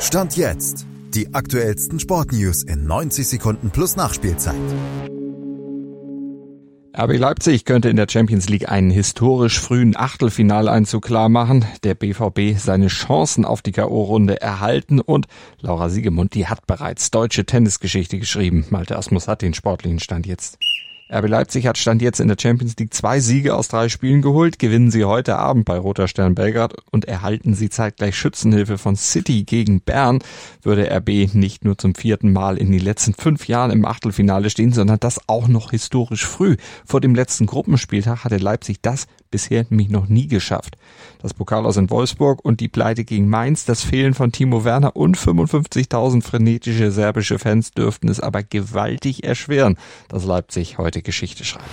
Stand jetzt. Die aktuellsten Sportnews in 90 Sekunden plus Nachspielzeit. RB Leipzig könnte in der Champions League einen historisch frühen Achtelfinaleinzug klar machen, der BVB seine Chancen auf die K.O.-Runde erhalten und Laura Siegemund, die hat bereits deutsche Tennisgeschichte geschrieben. Malte Asmus hat den sportlichen Stand jetzt. RB Leipzig hat Stand jetzt in der Champions League zwei Siege aus drei Spielen geholt, gewinnen sie heute Abend bei Roter Stern Belgrad und erhalten sie zeitgleich Schützenhilfe von City gegen Bern. Würde RB nicht nur zum vierten Mal in den letzten fünf Jahren im Achtelfinale stehen, sondern das auch noch historisch früh. Vor dem letzten Gruppenspieltag hatte Leipzig das bisher nämlich noch nie geschafft. Das Pokal aus in Wolfsburg und die Pleite gegen Mainz, das Fehlen von Timo Werner und 55.000 frenetische serbische Fans dürften es aber gewaltig erschweren, dass Leipzig heute Geschichte schreibt.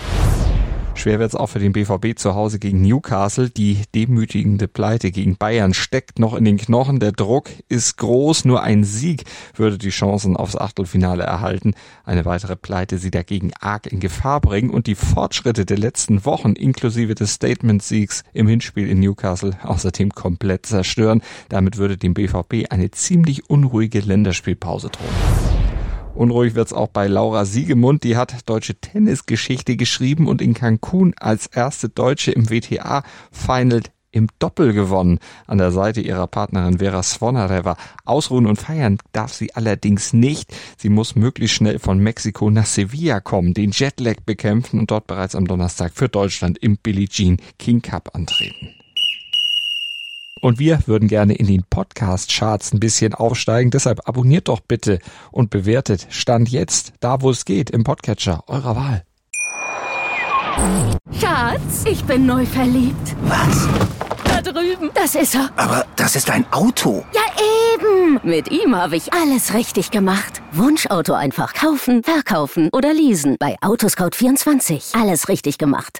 Schwer wird es auch für den BVB zu Hause gegen Newcastle. Die demütigende Pleite gegen Bayern steckt noch in den Knochen. Der Druck ist groß. Nur ein Sieg würde die Chancen aufs Achtelfinale erhalten. Eine weitere Pleite sie dagegen arg in Gefahr bringen und die Fortschritte der letzten Wochen inklusive des Statement-Siegs im Hinspiel in Newcastle außerdem komplett zerstören. Damit würde dem BVB eine ziemlich unruhige Länderspielpause drohen. Unruhig wird's auch bei Laura Siegemund. Die hat deutsche Tennisgeschichte geschrieben und in Cancun als erste Deutsche im WTA-Final im Doppel gewonnen. An der Seite ihrer Partnerin Vera Svonareva. Ausruhen und feiern darf sie allerdings nicht. Sie muss möglichst schnell von Mexiko nach Sevilla kommen, den Jetlag bekämpfen und dort bereits am Donnerstag für Deutschland im Billie Jean King Cup antreten. Und wir würden gerne in den Podcast-Charts ein bisschen aufsteigen. Deshalb abonniert doch bitte und bewertet Stand jetzt, da wo es geht, im Podcatcher eurer Wahl. Schatz, ich bin neu verliebt. Was? Da drüben. Das ist er. Aber das ist ein Auto. Ja, eben. Mit ihm habe ich alles richtig gemacht. Wunschauto einfach kaufen, verkaufen oder leasen. Bei Autoscout24. Alles richtig gemacht.